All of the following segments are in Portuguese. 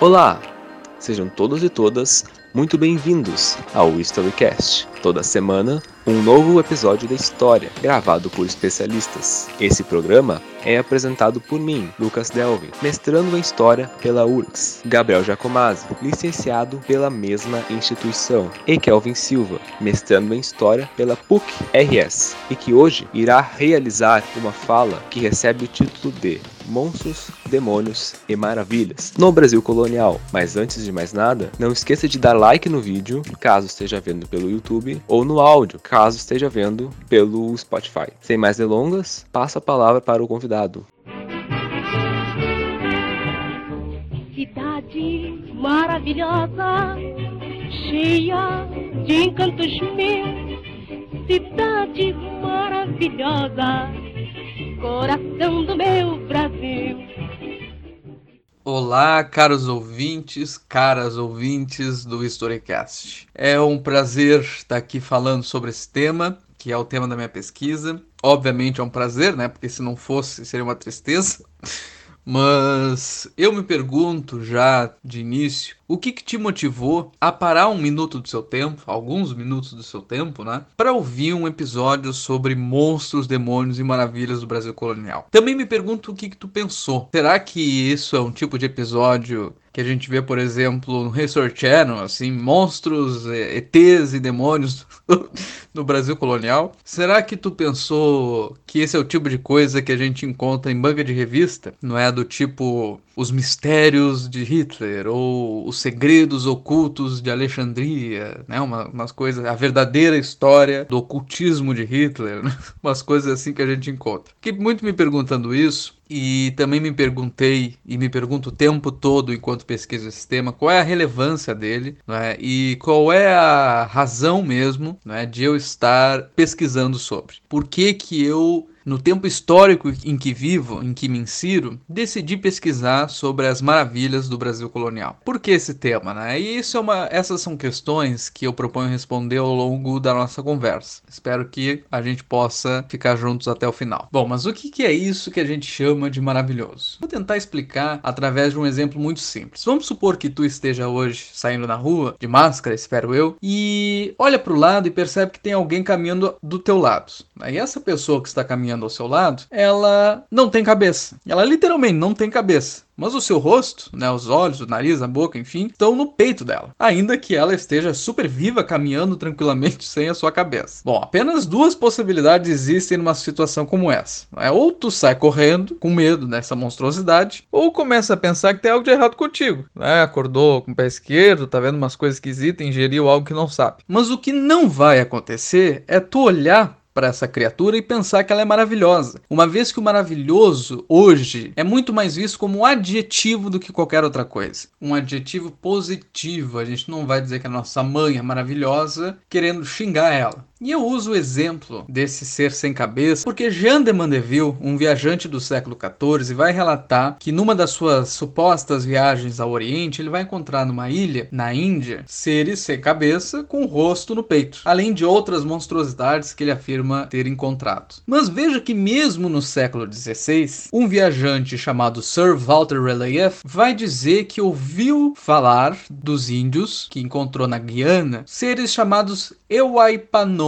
Olá! Sejam todos e todas muito bem-vindos ao Historycast. Toda semana, um novo episódio da história, gravado por especialistas. Esse programa é apresentado por mim, Lucas Delvin, mestrando em História pela URGS, Gabriel Jacomazzi, licenciado pela mesma instituição, e Kelvin Silva, mestrando em História pela PUC-RS, e que hoje irá realizar uma fala que recebe o título de Monstros, Demônios e Maravilhas no Brasil colonial. Mas antes de mais nada, não esqueça de dar like no vídeo, caso esteja vendo pelo YouTube, ou no áudio, caso esteja vendo pelo Spotify. Sem mais delongas, passo a palavra para o convidado. Cidade maravilhosa, cheia de encantos meus. Cidade maravilhosa, coração do meu Brasil. Olá, caros ouvintes, caras ouvintes do Storycast. É um prazer estar aqui falando sobre esse tema, que é o tema da minha pesquisa. Obviamente é um prazer, né? Porque se não fosse, seria uma tristeza. Mas eu me pergunto já de início, o que, que te motivou a parar um minuto do seu tempo, alguns minutos do seu tempo, né, para ouvir um episódio sobre monstros, demônios e maravilhas do Brasil colonial? Também me pergunto o que, que tu pensou. Será que isso é um tipo de episódio que a gente vê, por exemplo, no History Channel, assim, monstros, ETs e demônios no Brasil colonial. Será que tu pensou que esse é o tipo de coisa que a gente encontra em banca de revista? Não é do tipo os mistérios de Hitler ou os segredos ocultos de Alexandria, né? Uma, umas coisas, a verdadeira história do ocultismo de Hitler, né? umas coisas assim que a gente encontra. Fiquei muito me perguntando isso e também me perguntei e me pergunto o tempo todo enquanto pesquiso esse tema qual é a relevância dele né? e qual é a razão mesmo né, de eu estar pesquisando sobre. Por que que eu no tempo histórico em que vivo, em que me insiro, decidi pesquisar sobre as maravilhas do Brasil colonial. Por que esse tema, né? E isso é uma, essas são questões que eu proponho responder ao longo da nossa conversa. Espero que a gente possa ficar juntos até o final. Bom, mas o que é isso que a gente chama de maravilhoso? Vou tentar explicar através de um exemplo muito simples. Vamos supor que tu esteja hoje saindo na rua, de máscara, espero eu, e olha para o lado e percebe que tem alguém caminhando do teu lado. E essa pessoa que está caminhando caminhando ao seu lado, ela não tem cabeça. Ela literalmente não tem cabeça. Mas o seu rosto, né, os olhos, o nariz, a boca, enfim, estão no peito dela. Ainda que ela esteja super viva, caminhando tranquilamente sem a sua cabeça. Bom, apenas duas possibilidades existem numa situação como essa. É ou tu sai correndo com medo dessa monstruosidade, ou começa a pensar que tem algo de errado contigo. Né? Acordou com o pé esquerdo, tá vendo umas coisas esquisitas, ingeriu algo que não sabe. Mas o que não vai acontecer é tu olhar para essa criatura e pensar que ela é maravilhosa. Uma vez que o maravilhoso hoje é muito mais visto como um adjetivo do que qualquer outra coisa. Um adjetivo positivo. A gente não vai dizer que a nossa mãe é maravilhosa querendo xingar ela. E eu uso o exemplo desse ser sem cabeça porque Jean de Mandeville, um viajante do século XIV, vai relatar que numa das suas supostas viagens ao Oriente, ele vai encontrar numa ilha, na Índia, seres sem cabeça com rosto no peito, além de outras monstruosidades que ele afirma ter encontrado. Mas veja que mesmo no século XVI, um viajante chamado Sir Walter Raleigh vai dizer que ouviu falar dos índios que encontrou na Guiana, seres chamados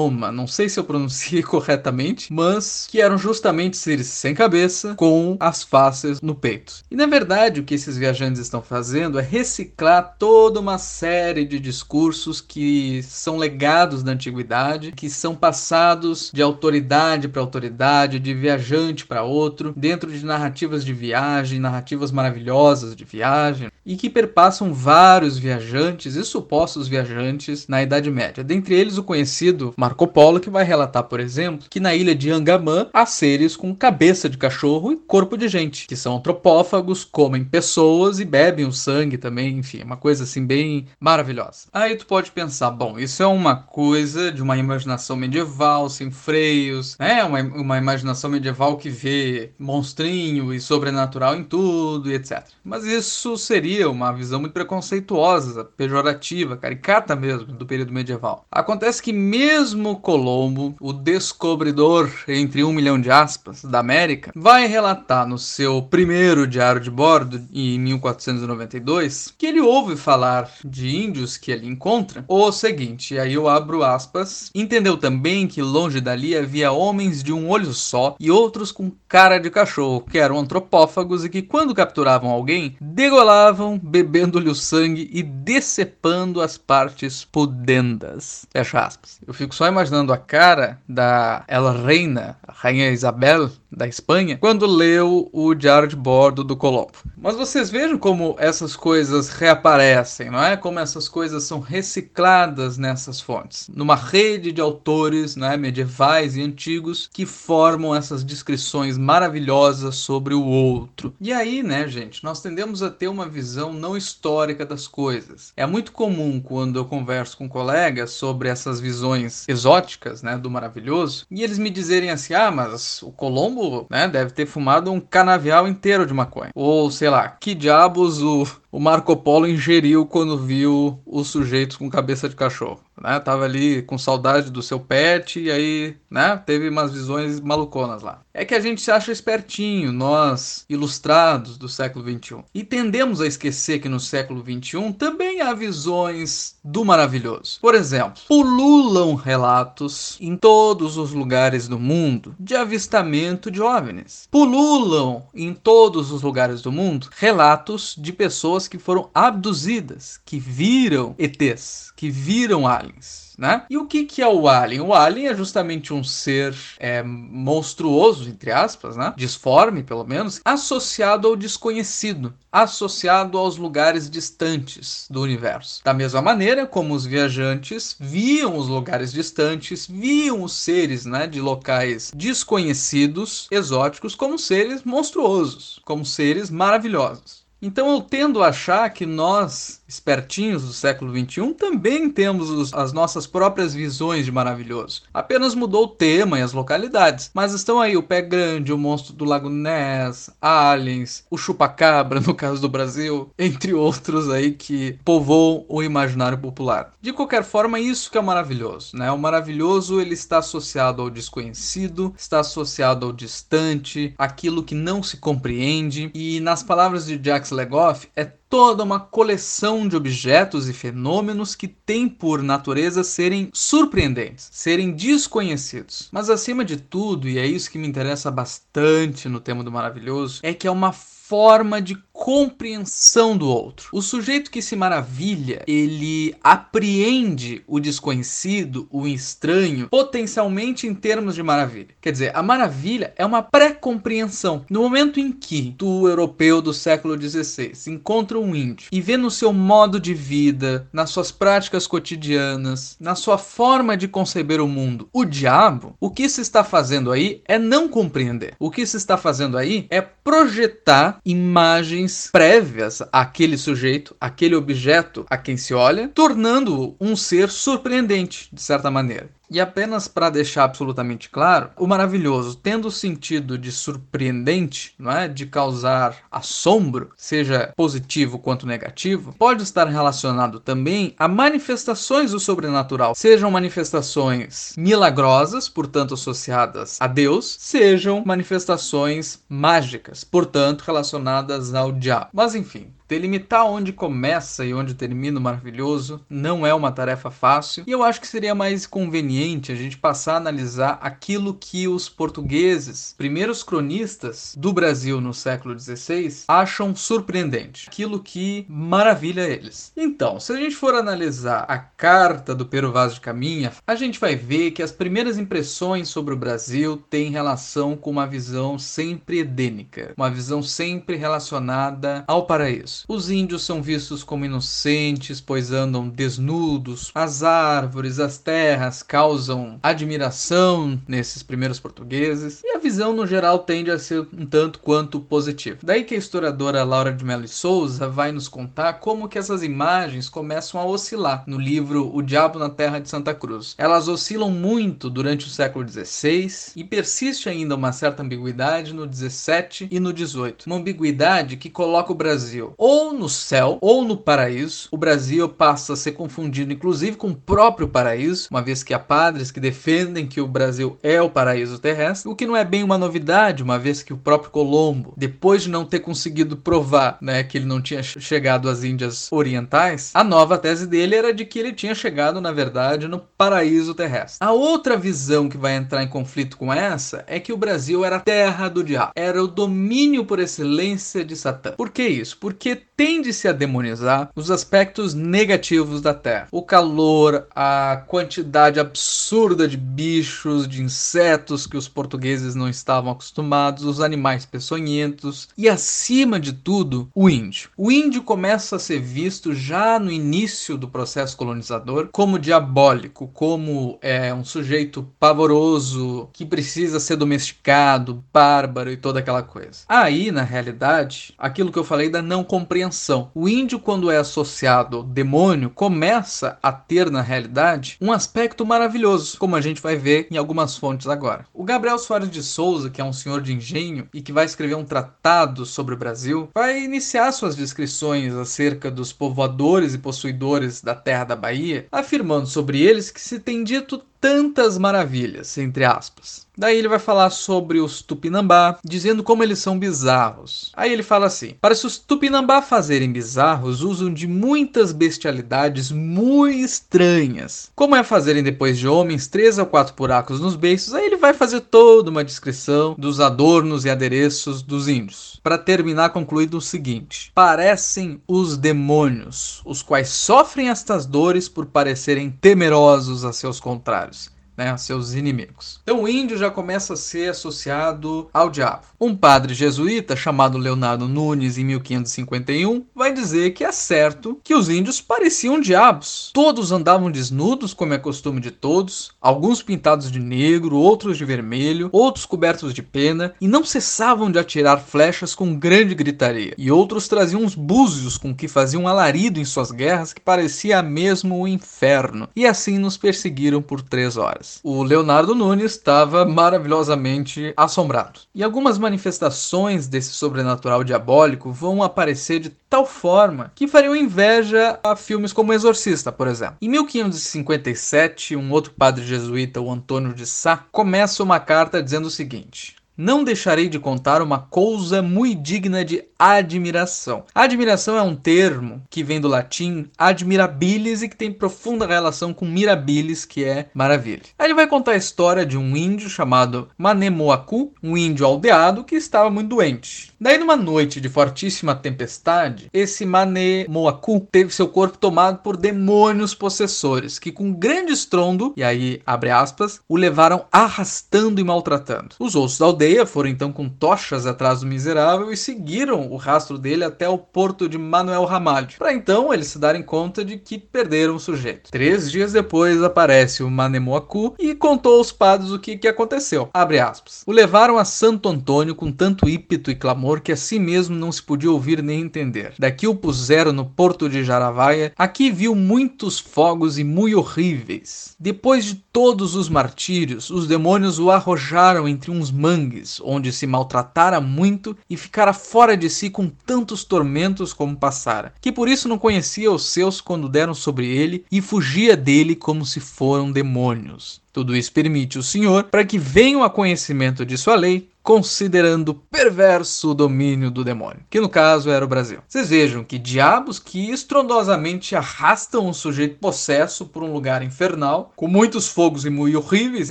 Euaipanoma, não sei se eu pronunciei corretamente, mas que eram justamente seres sem cabeça com as faces no peito. E na verdade, o que esses viajantes estão fazendo é reciclar toda uma série de discursos que são legados da antiguidade, que são passados de autoridade para autoridade, de viajante para outro, dentro de narrativas de viagem, narrativas maravilhosas de viagem, e que perpassam vários viajantes e supostos viajantes na Idade Média. Dentre eles o conhecido Marco Polo, que vai relatar, por exemplo, que na ilha de Angamã há seres com cabeça de cachorro e corpo de gente, que são antropófagos, comem pessoas e bebem o sangue também, enfim, é uma coisa assim bem maravilhosa. Aí tu pode pensar, bom, isso é uma coisa de uma imaginação medieval, sem freios, né? Uma, uma imaginação medieval que vê monstrinho e sobrenatural em tudo e etc. Mas isso seria uma visão muito preconceituosa, pejorativa, caricata mesmo, do período medieval. Acontece que mesmo mesmo Colombo, o descobridor, entre um milhão de aspas, da América, vai relatar no seu primeiro diário de bordo, em 1492, que ele ouve falar de índios que ele encontra o seguinte, aí eu abro aspas, entendeu também que longe dali havia homens de um olho só e outros com cara de cachorro, que eram antropófagos e que quando capturavam alguém, degolavam, bebendo-lhe o sangue e decepando as partes pudendas. Fecha aspas. Eu fico só imaginando a cara da ela reina, a rainha Isabel da Espanha, quando leu o diário de bordo do Colombo. Mas vocês vejam como essas coisas reaparecem, não é? Como essas coisas são recicladas nessas fontes. Numa rede de autores é, medievais e antigos que formam essas descrições maravilhosas sobre o outro. E aí, né, gente, nós tendemos a ter uma visão não histórica das coisas. É muito comum quando eu converso com colegas sobre essas visões exóticas, né, do maravilhoso, e eles me dizerem assim: "Ah, mas o Colombo, né, deve ter fumado um canavial inteiro de maconha". Ou sei lá, que diabos o o Marco Polo ingeriu quando viu os sujeitos com cabeça de cachorro. Né? Tava ali com saudade do seu pet e aí, né? Teve umas visões maluconas lá. É que a gente se acha espertinho, nós, ilustrados do século XXI. E tendemos a esquecer que no século XXI também há visões do maravilhoso. Por exemplo, pululam relatos em todos os lugares do mundo de avistamento de OVNIs. Pululam em todos os lugares do mundo relatos de pessoas que foram abduzidas, que viram ETs, que viram aliens. Né? E o que, que é o alien? O alien é justamente um ser é, monstruoso, entre aspas, né? disforme pelo menos, associado ao desconhecido, associado aos lugares distantes do universo. Da mesma maneira como os viajantes viam os lugares distantes, viam os seres né, de locais desconhecidos, exóticos, como seres monstruosos, como seres maravilhosos. Então eu tendo a achar que nós espertinhos do século XXI, também temos os, as nossas próprias visões de maravilhoso. Apenas mudou o tema e as localidades. Mas estão aí o Pé Grande, o Monstro do Lago Ness, Aliens, o Chupacabra, no caso do Brasil, entre outros aí que povoam o imaginário popular. De qualquer forma, isso que é maravilhoso, né? O maravilhoso ele está associado ao desconhecido, está associado ao distante, aquilo que não se compreende. E nas palavras de Jacques Legoff, é toda uma coleção de objetos e fenômenos que têm por natureza serem surpreendentes, serem desconhecidos. Mas acima de tudo, e é isso que me interessa bastante no tema do maravilhoso, é que é uma forma de compreensão do outro. O sujeito que se maravilha, ele apreende o desconhecido, o estranho, potencialmente em termos de maravilha. Quer dizer, a maravilha é uma pré-compreensão. No momento em que tu, europeu do século XVI, encontra um índio e vê no seu modo de vida, nas suas práticas cotidianas, na sua forma de conceber o mundo, o diabo, o que se está fazendo aí é não compreender. O que se está fazendo aí é projetar imagens prévias àquele sujeito, àquele objeto a quem se olha, tornando-o um ser surpreendente, de certa maneira. E apenas para deixar absolutamente claro, o maravilhoso, tendo o sentido de surpreendente, não é, de causar assombro, seja positivo quanto negativo, pode estar relacionado também a manifestações do sobrenatural, sejam manifestações milagrosas, portanto associadas a Deus, sejam manifestações mágicas, portanto relacionadas ao diabo. Mas enfim, Delimitar onde começa e onde termina o maravilhoso não é uma tarefa fácil, e eu acho que seria mais conveniente a gente passar a analisar aquilo que os portugueses, primeiros cronistas do Brasil no século XVI, acham surpreendente, aquilo que maravilha eles. Então, se a gente for analisar a carta do Pero Vaz de Caminha, a gente vai ver que as primeiras impressões sobre o Brasil têm relação com uma visão sempre edênica, uma visão sempre relacionada ao paraíso. Os índios são vistos como inocentes, pois andam desnudos. As árvores, as terras causam admiração nesses primeiros portugueses. E a visão, no geral, tende a ser um tanto quanto positiva. Daí que a historiadora Laura de Mello e Souza vai nos contar como que essas imagens começam a oscilar no livro O Diabo na Terra de Santa Cruz. Elas oscilam muito durante o século XVI e persiste ainda uma certa ambiguidade no XVII e no XVIII. Uma ambiguidade que coloca o Brasil ou no céu ou no paraíso. O Brasil passa a ser confundido, inclusive, com o próprio paraíso, uma vez que há padres que defendem que o Brasil é o paraíso terrestre, o que não é bem uma novidade, uma vez que o próprio Colombo, depois de não ter conseguido provar né, que ele não tinha chegado às Índias Orientais, a nova tese dele era de que ele tinha chegado, na verdade, no paraíso terrestre. A outra visão que vai entrar em conflito com essa é que o Brasil era a terra do diabo, era o domínio por excelência de Satã. Por que isso? Porque tende-se a demonizar os aspectos negativos da terra. O calor, a quantidade absurda de bichos, de insetos que os portugueses não estavam acostumados, os animais peçonhentos e, acima de tudo, o índio. O índio começa a ser visto já no início do processo colonizador como diabólico, como é, um sujeito pavoroso que precisa ser domesticado, bárbaro e toda aquela coisa. Aí, na realidade, aquilo que eu falei da não compreensão. O índio, quando é associado ao demônio, começa a ter, na realidade, um aspecto maravilhoso, como a gente vai ver em algumas fontes agora. O Gabriel Soares de Souza, que é um senhor de engenho e que vai escrever um tratado sobre o Brasil, vai iniciar suas descrições acerca dos povoadores e possuidores da terra da Bahia, afirmando sobre eles que se tem dito tantas maravilhas, entre aspas. Daí ele vai falar sobre os Tupinambá, dizendo como eles são bizarros. Aí ele fala assim: Para se os Tupinambá fazerem bizarros, usam de muitas bestialidades muito estranhas. Como é fazerem depois de homens três ou quatro buracos nos beiços, aí ele vai fazer toda uma descrição dos adornos e adereços dos índios. Para terminar, concluído o seguinte: Parecem os demônios, os quais sofrem estas dores por parecerem temerosos a seus contrários né, seus inimigos. Então o índio já começa a ser associado ao diabo. Um padre jesuíta chamado Leonardo Nunes em 1551 vai dizer que é certo que os índios pareciam diabos. Todos andavam desnudos, como é costume de todos, alguns pintados de negro, outros de vermelho, outros cobertos de pena, e não cessavam de atirar flechas com grande gritaria. E outros traziam uns búzios com que faziam alarido em suas guerras que parecia mesmo o inferno. E assim nos perseguiram por três horas o Leonardo Nunes estava maravilhosamente assombrado. E algumas manifestações desse sobrenatural diabólico vão aparecer de tal forma que fariam inveja a filmes como Exorcista, por exemplo. Em 1557, um outro padre jesuíta, o Antônio de Sá, começa uma carta dizendo o seguinte: não deixarei de contar uma coisa muito digna de admiração. Admiração é um termo que vem do latim admirabilis e que tem profunda relação com mirabilis, que é maravilha. Aí ele vai contar a história de um índio chamado Manemoacu, um índio aldeado que estava muito doente. Daí, numa noite de fortíssima tempestade, esse Manemoacu teve seu corpo tomado por demônios possessores, que com grande estrondo, e aí abre aspas, o levaram arrastando e maltratando. Os outros da aldeia foram então com tochas atrás do miserável e seguiram o rastro dele até o porto de Manuel Ramalho, para então eles se darem conta de que perderam o sujeito. Três dias depois aparece o Manemoacu e contou aos padres o que, que aconteceu. Abre aspas. O levaram a Santo Antônio com tanto ímpeto e clamor que assim mesmo não se podia ouvir nem entender. Daqui o puseram no porto de Jaravaia, aqui viu muitos fogos e muito horríveis. Depois de todos os martírios, os demônios o arrojaram entre uns mangues, onde se maltratara muito e ficara fora de si com tantos tormentos como passara, que por isso não conhecia os seus quando deram sobre ele e fugia dele como se foram demônios. Tudo isso permite o Senhor para que venham a conhecimento de sua lei, considerando perverso o domínio do demônio, que no caso era o Brasil. Vocês vejam que diabos que estrondosamente arrastam um sujeito possesso por um lugar infernal, com muitos fogos e muito horríveis,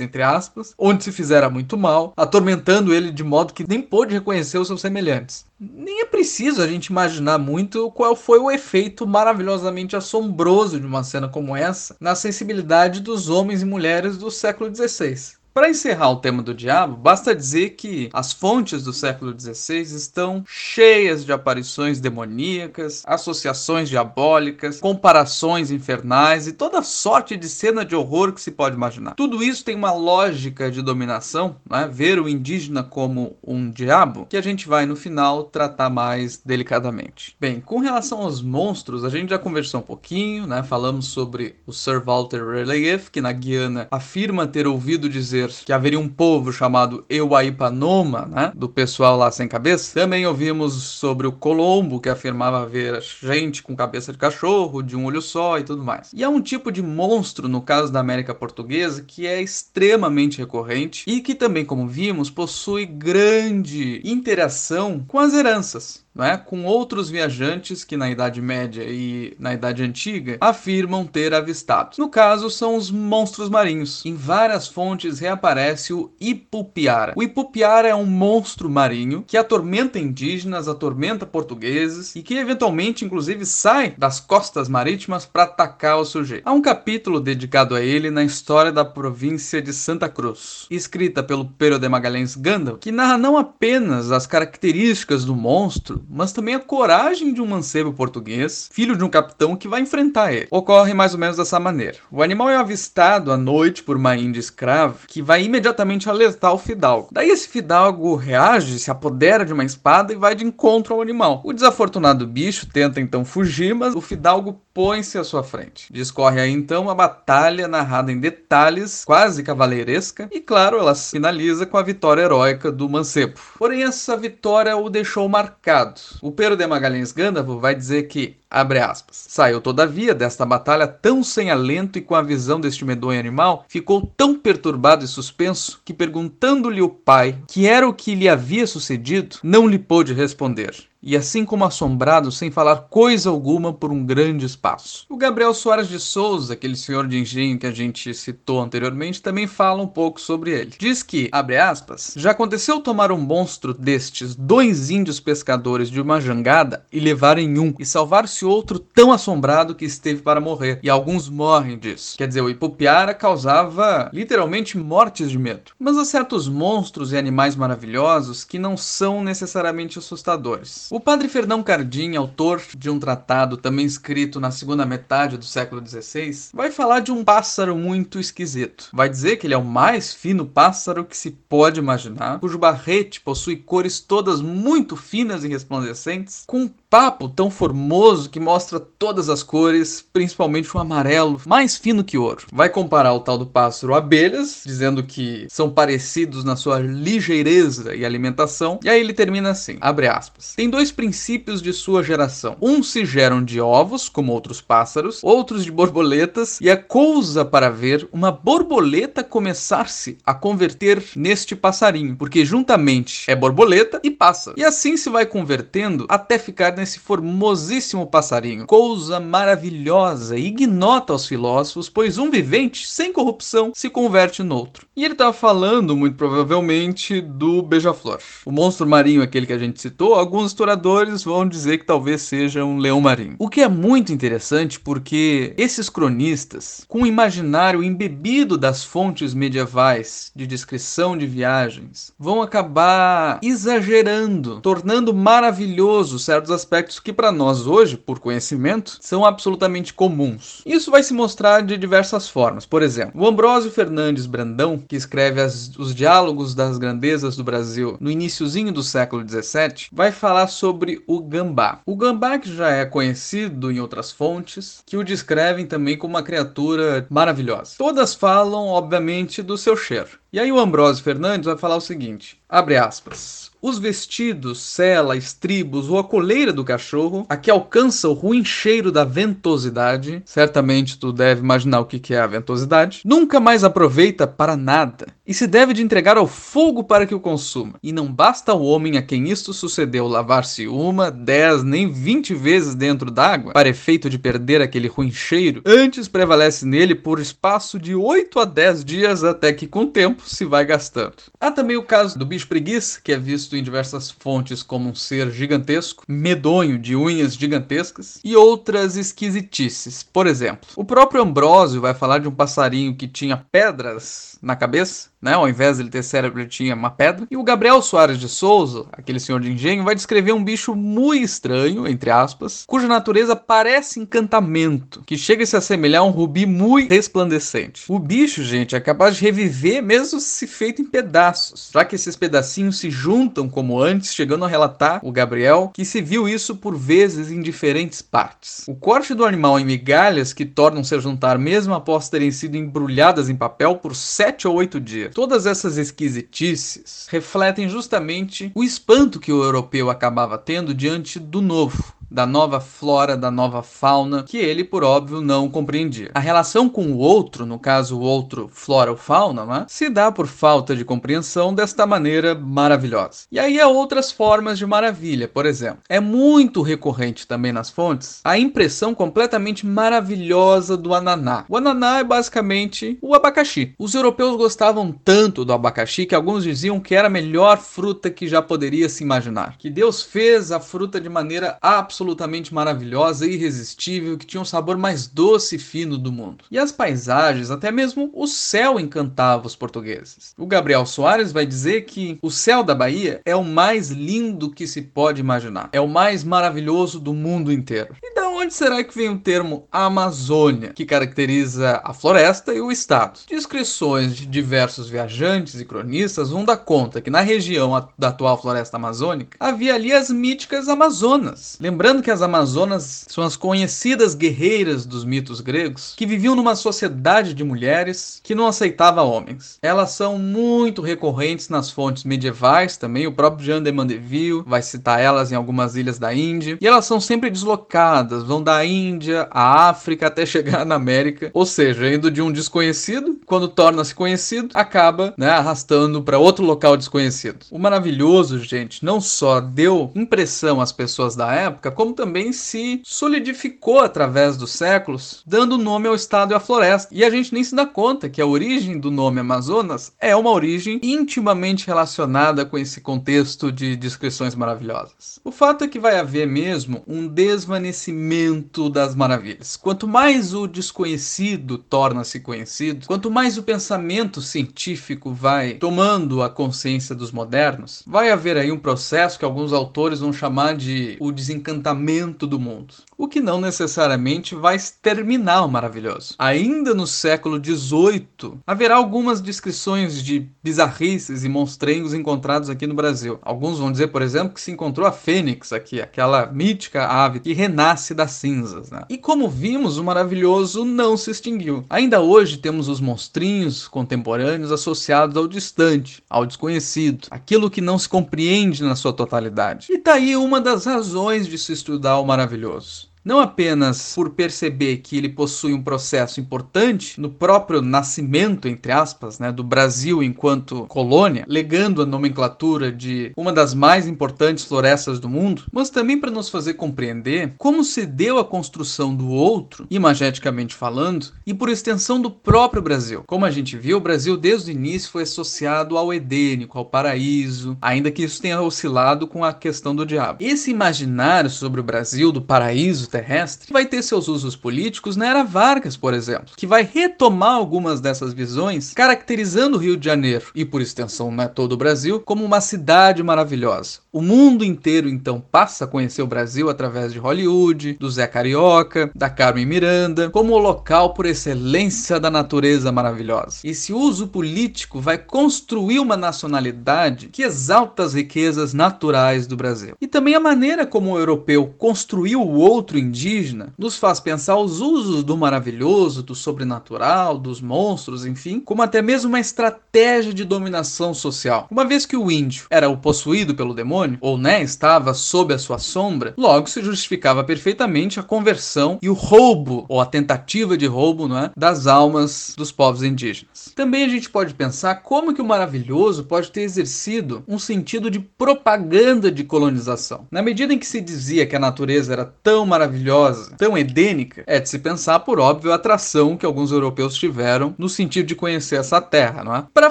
entre aspas, onde se fizera muito mal, atormentando ele de modo que nem pôde reconhecer os seus semelhantes. Nem é preciso a gente imaginar muito qual foi o efeito maravilhosamente assombroso de uma cena como essa na sensibilidade dos homens e mulheres do século XVI. Para encerrar o tema do diabo, basta dizer que as fontes do século XVI estão cheias de aparições demoníacas, associações diabólicas, comparações infernais e toda sorte de cena de horror que se pode imaginar. Tudo isso tem uma lógica de dominação, né? ver o indígena como um diabo, que a gente vai no final tratar mais delicadamente. Bem, com relação aos monstros, a gente já conversou um pouquinho, né? falamos sobre o Sir Walter Raleigh, que na Guiana afirma ter ouvido dizer dizer que haveria um povo chamado Euaipanoma, né, do pessoal lá sem cabeça. Também ouvimos sobre o Colombo, que afirmava ver gente com cabeça de cachorro, de um olho só e tudo mais. E há um tipo de monstro, no caso da América Portuguesa, que é extremamente recorrente e que também, como vimos, possui grande interação com as heranças é? com outros viajantes que na Idade Média e na Idade Antiga afirmam ter avistado. No caso, são os monstros marinhos. Em várias fontes reaparece o Ipupiara. O Ipupiara é um monstro marinho que atormenta indígenas, atormenta portugueses e que eventualmente, inclusive, sai das costas marítimas para atacar o sujeito. Há um capítulo dedicado a ele na história da província de Santa Cruz, escrita pelo Pero de Magalhães Gandalf, que narra não apenas as características do monstro, mas também a coragem de um mancebo português, filho de um capitão que vai enfrentar ele. Ocorre mais ou menos dessa maneira. O animal é avistado à noite por uma índia escrava que vai imediatamente alertar o fidalgo. Daí esse fidalgo reage, se apodera de uma espada e vai de encontro ao animal. O desafortunado bicho tenta então fugir, mas o fidalgo põe-se à sua frente. Discorre aí então a batalha narrada em detalhes, quase cavaleiresca, e claro, ela finaliza com a vitória heróica do mancebo. Porém, essa vitória o deixou marcado o Pero de Magalhães Gandalf vai dizer que, abre aspas, saiu todavia desta batalha tão sem alento e com a visão deste medonho animal, ficou tão perturbado e suspenso que perguntando-lhe o pai que era o que lhe havia sucedido, não lhe pôde responder e assim como assombrado, sem falar coisa alguma por um grande espaço. O Gabriel Soares de Souza, aquele senhor de engenho que a gente citou anteriormente, também fala um pouco sobre ele. Diz que, abre aspas, já aconteceu tomar um monstro destes dois índios pescadores de uma jangada e levarem um, e salvar-se outro tão assombrado que esteve para morrer, e alguns morrem disso. Quer dizer, o Ipupiara causava literalmente mortes de medo. Mas há certos monstros e animais maravilhosos que não são necessariamente assustadores. O padre Fernão Cardim, autor de um tratado também escrito na segunda metade do século XVI, vai falar de um pássaro muito esquisito. Vai dizer que ele é o mais fino pássaro que se pode imaginar, cujo barrete possui cores todas muito finas e resplandecentes, com papo tão formoso que mostra todas as cores, principalmente o amarelo, mais fino que ouro. Vai comparar o tal do pássaro abelhas, dizendo que são parecidos na sua ligeireza e alimentação, e aí ele termina assim, abre aspas. Dois princípios de sua geração. Uns se geram de ovos, como outros pássaros, outros de borboletas, e é coisa para ver uma borboleta começar-se a converter neste passarinho, porque juntamente é borboleta e pássaro. E assim se vai convertendo até ficar nesse formosíssimo passarinho, coisa maravilhosa ignota aos filósofos, pois um vivente sem corrupção se converte noutro. E ele estava falando, muito provavelmente, do beija-flor. O monstro marinho, aquele que a gente citou, alguns historiadores vão dizer que talvez seja um leão marinho. O que é muito interessante porque esses cronistas, com o imaginário embebido das fontes medievais de descrição de viagens, vão acabar exagerando, tornando maravilhoso certos aspectos que para nós hoje, por conhecimento, são absolutamente comuns. Isso vai se mostrar de diversas formas. Por exemplo, o Ambrósio Fernandes Brandão, que escreve as, os diálogos das grandezas do Brasil no iníciozinho do século XVII, vai falar sobre o gambá. O gambá que já é conhecido em outras fontes, que o descrevem também como uma criatura maravilhosa. Todas falam, obviamente, do seu cheiro. E aí o Ambrósio Fernandes vai falar o seguinte, abre aspas, os vestidos, sela, estribos ou a coleira do cachorro, a que alcança o ruim cheiro da ventosidade, certamente tu deve imaginar o que é a ventosidade, nunca mais aproveita para nada, e se deve de entregar ao fogo para que o consuma. E não basta ao homem a quem isto sucedeu lavar-se uma, dez, nem vinte vezes dentro d'água, para efeito de perder aquele ruim cheiro, antes prevalece nele por espaço de oito a dez dias até que com o tempo se vai gastando. Há também o caso do bicho preguiça, que é visto em diversas fontes como um ser gigantesco, medonho de unhas gigantescas e outras esquisitices. Por exemplo, o próprio Ambrósio vai falar de um passarinho que tinha pedras na cabeça né? Ao invés de ele ter cérebro, ele tinha uma pedra. E o Gabriel Soares de Souza, aquele senhor de engenho, vai descrever um bicho muito estranho, entre aspas, cuja natureza parece encantamento, que chega a se assemelhar a um rubi muito resplandecente. O bicho, gente, é capaz de reviver mesmo se feito em pedaços, já que esses pedacinhos se juntam como antes, chegando a relatar o Gabriel que se viu isso por vezes em diferentes partes. O corte do animal em migalhas que tornam-se a juntar mesmo após terem sido embrulhadas em papel por sete ou oito dias. Todas essas esquisitices refletem justamente o espanto que o europeu acabava tendo diante do novo, da nova flora, da nova fauna, que ele, por óbvio, não compreendia. A relação com o outro, no caso o outro flora ou fauna, né, se dá por falta de compreensão desta maneira maravilhosa. E aí há outras formas de maravilha, por exemplo. É muito recorrente também nas fontes a impressão completamente maravilhosa do ananá. O ananá é basicamente o abacaxi. Os europeus gostavam tanto do abacaxi que alguns diziam que era a melhor fruta que já poderia se imaginar. Que Deus fez a fruta de maneira absolutamente absolutamente maravilhosa e irresistível que tinha o sabor mais doce e fino do mundo. E as paisagens, até mesmo o céu encantava os portugueses. O Gabriel Soares vai dizer que o céu da Bahia é o mais lindo que se pode imaginar. É o mais maravilhoso do mundo inteiro. E da onde será que vem o termo Amazônia, que caracteriza a floresta e o estado? Descrições de diversos viajantes e cronistas vão dar conta que na região da atual floresta amazônica havia ali as míticas Amazonas. Lembrando Lembrando que as Amazonas são as conhecidas guerreiras dos mitos gregos que viviam numa sociedade de mulheres que não aceitava homens. Elas são muito recorrentes nas fontes medievais também, o próprio Jean de Mandeville vai citar elas em algumas ilhas da Índia, e elas são sempre deslocadas, vão da Índia à África até chegar na América, ou seja, indo de um desconhecido, quando torna-se conhecido, acaba né, arrastando para outro local desconhecido. O maravilhoso, gente, não só deu impressão às pessoas da época, como também se solidificou através dos séculos, dando nome ao estado e à floresta. E a gente nem se dá conta que a origem do nome Amazonas é uma origem intimamente relacionada com esse contexto de descrições maravilhosas. O fato é que vai haver mesmo um desvanecimento das maravilhas. Quanto mais o desconhecido torna-se conhecido, quanto mais o pensamento científico vai tomando a consciência dos modernos, vai haver aí um processo que alguns autores vão chamar de o desencantamento encantamento do mundo, o que não necessariamente vai exterminar o maravilhoso. Ainda no século XVIII, haverá algumas descrições de bizarrices e monstrengos encontrados aqui no Brasil. Alguns vão dizer, por exemplo, que se encontrou a fênix aqui, aquela mítica ave que renasce das cinzas. Né? E como vimos, o maravilhoso não se extinguiu. Ainda hoje temos os monstrinhos contemporâneos associados ao distante, ao desconhecido, aquilo que não se compreende na sua totalidade. E tá aí uma das razões de se estudar o maravilhoso não apenas por perceber que ele possui um processo importante no próprio nascimento, entre aspas, né, do Brasil enquanto colônia, legando a nomenclatura de uma das mais importantes florestas do mundo, mas também para nos fazer compreender como se deu a construção do outro, imageticamente falando, e por extensão do próprio Brasil. Como a gente viu, o Brasil desde o início foi associado ao edênico, ao paraíso, ainda que isso tenha oscilado com a questão do diabo. Esse imaginário sobre o Brasil, do paraíso terrestre, vai ter seus usos políticos na era Vargas, por exemplo, que vai retomar algumas dessas visões, caracterizando o Rio de Janeiro e, por extensão, né, todo o Brasil, como uma cidade maravilhosa. O mundo inteiro então passa a conhecer o Brasil através de Hollywood, do Zé Carioca, da Carmen Miranda, como o local por excelência da natureza maravilhosa. Esse uso político vai construir uma nacionalidade que exalta as riquezas naturais do Brasil. E também a maneira como o europeu construiu o outro indígena nos faz pensar os usos do maravilhoso, do sobrenatural, dos monstros, enfim, como até mesmo uma estratégia de dominação social. Uma vez que o índio era o possuído pelo demônio, ou né, estava sob a sua sombra, logo se justificava perfeitamente a conversão e o roubo, ou a tentativa de roubo, não é, das almas dos povos indígenas. Também a gente pode pensar como que o maravilhoso pode ter exercido um sentido de propaganda de colonização. Na medida em que se dizia que a natureza era tão maravilhosa maravilhosa, tão edênica, é de se pensar por óbvio a atração que alguns europeus tiveram no sentido de conhecer essa terra, não é? Para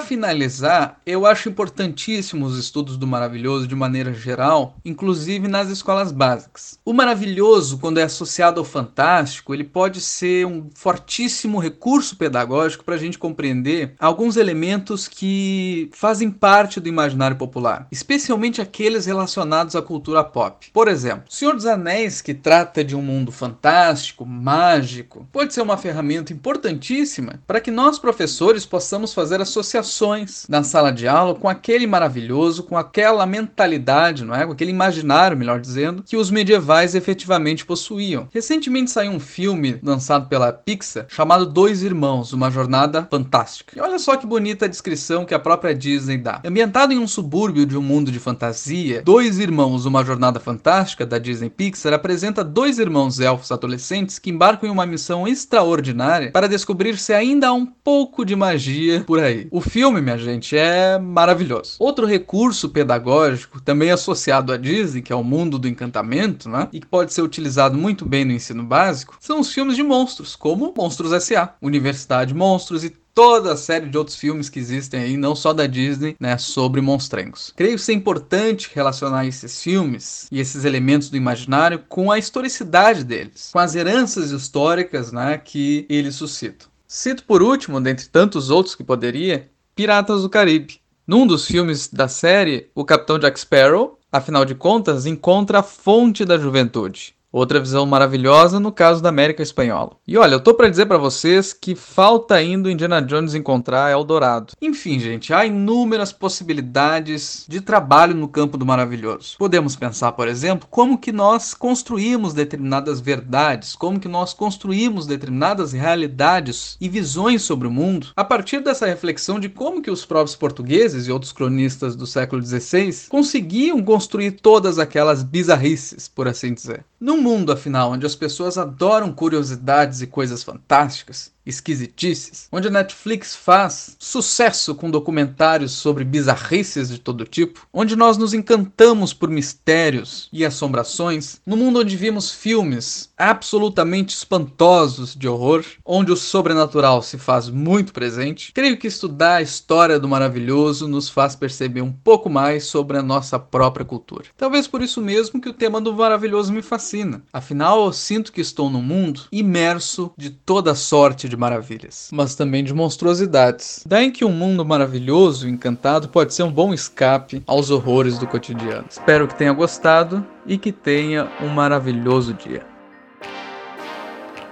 finalizar, eu acho importantíssimo os estudos do maravilhoso de maneira geral, inclusive nas escolas básicas. O maravilhoso, quando é associado ao fantástico, ele pode ser um fortíssimo recurso pedagógico para a gente compreender alguns elementos que fazem parte do imaginário popular, especialmente aqueles relacionados à cultura pop. Por exemplo, Senhor dos Anéis, que trata de um mundo fantástico, mágico, pode ser uma ferramenta importantíssima para que nós, professores, possamos fazer associações na sala de aula com aquele maravilhoso, com aquela mentalidade, não é? com aquele imaginário, melhor dizendo, que os medievais efetivamente possuíam. Recentemente saiu um filme lançado pela Pixar chamado Dois Irmãos, uma jornada fantástica. E olha só que bonita a descrição que a própria Disney dá. Ambientado em um subúrbio de um mundo de fantasia, Dois Irmãos, uma jornada fantástica da Disney Pixar apresenta dois irmãos elfos adolescentes que embarcam em uma missão extraordinária para descobrir se ainda há um pouco de magia por aí. O filme, minha gente, é maravilhoso. Outro recurso pedagógico, também associado à Disney, que é o mundo do encantamento, né? E que pode ser utilizado muito bem no ensino básico, são os filmes de monstros, como Monstros S.A., Universidade Monstros e toda a série de outros filmes que existem aí, não só da Disney, né, sobre monstrengos. Creio ser importante relacionar esses filmes e esses elementos do imaginário com a historicidade deles, com as heranças históricas, né, que eles suscitam. Cito por último, dentre tantos outros que poderia, Piratas do Caribe. Num dos filmes da série, o Capitão Jack Sparrow, afinal de contas, encontra a fonte da juventude, Outra visão maravilhosa no caso da América Espanhola. E olha, eu tô para dizer para vocês que falta ainda o Indiana Jones encontrar Eldorado. Enfim, gente, há inúmeras possibilidades de trabalho no campo do maravilhoso. Podemos pensar, por exemplo, como que nós construímos determinadas verdades, como que nós construímos determinadas realidades e visões sobre o mundo a partir dessa reflexão de como que os próprios portugueses e outros cronistas do século XVI conseguiam construir todas aquelas bizarrices, por assim dizer. Num mundo, afinal, onde as pessoas adoram curiosidades e coisas fantásticas, esquisitices, onde a Netflix faz sucesso com documentários sobre bizarrices de todo tipo, onde nós nos encantamos por mistérios e assombrações, no mundo onde vimos filmes absolutamente espantosos de horror, onde o sobrenatural se faz muito presente, creio que estudar a história do maravilhoso nos faz perceber um pouco mais sobre a nossa própria cultura. Talvez por isso mesmo que o tema do maravilhoso me fascina. Afinal, eu sinto que estou num mundo imerso de toda sorte de de maravilhas, mas também de monstruosidades. Daí que um mundo maravilhoso e encantado pode ser um bom escape aos horrores do cotidiano. Espero que tenha gostado e que tenha um maravilhoso dia.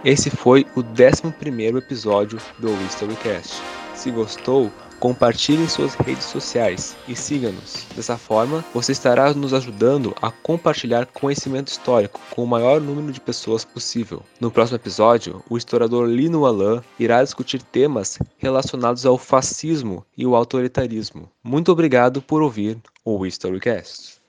Esse foi o 11 episódio do Historycast. Se gostou, Compartilhe em suas redes sociais e siga-nos. Dessa forma, você estará nos ajudando a compartilhar conhecimento histórico com o maior número de pessoas possível. No próximo episódio, o historiador Lino Alain irá discutir temas relacionados ao fascismo e o autoritarismo. Muito obrigado por ouvir o Historycast.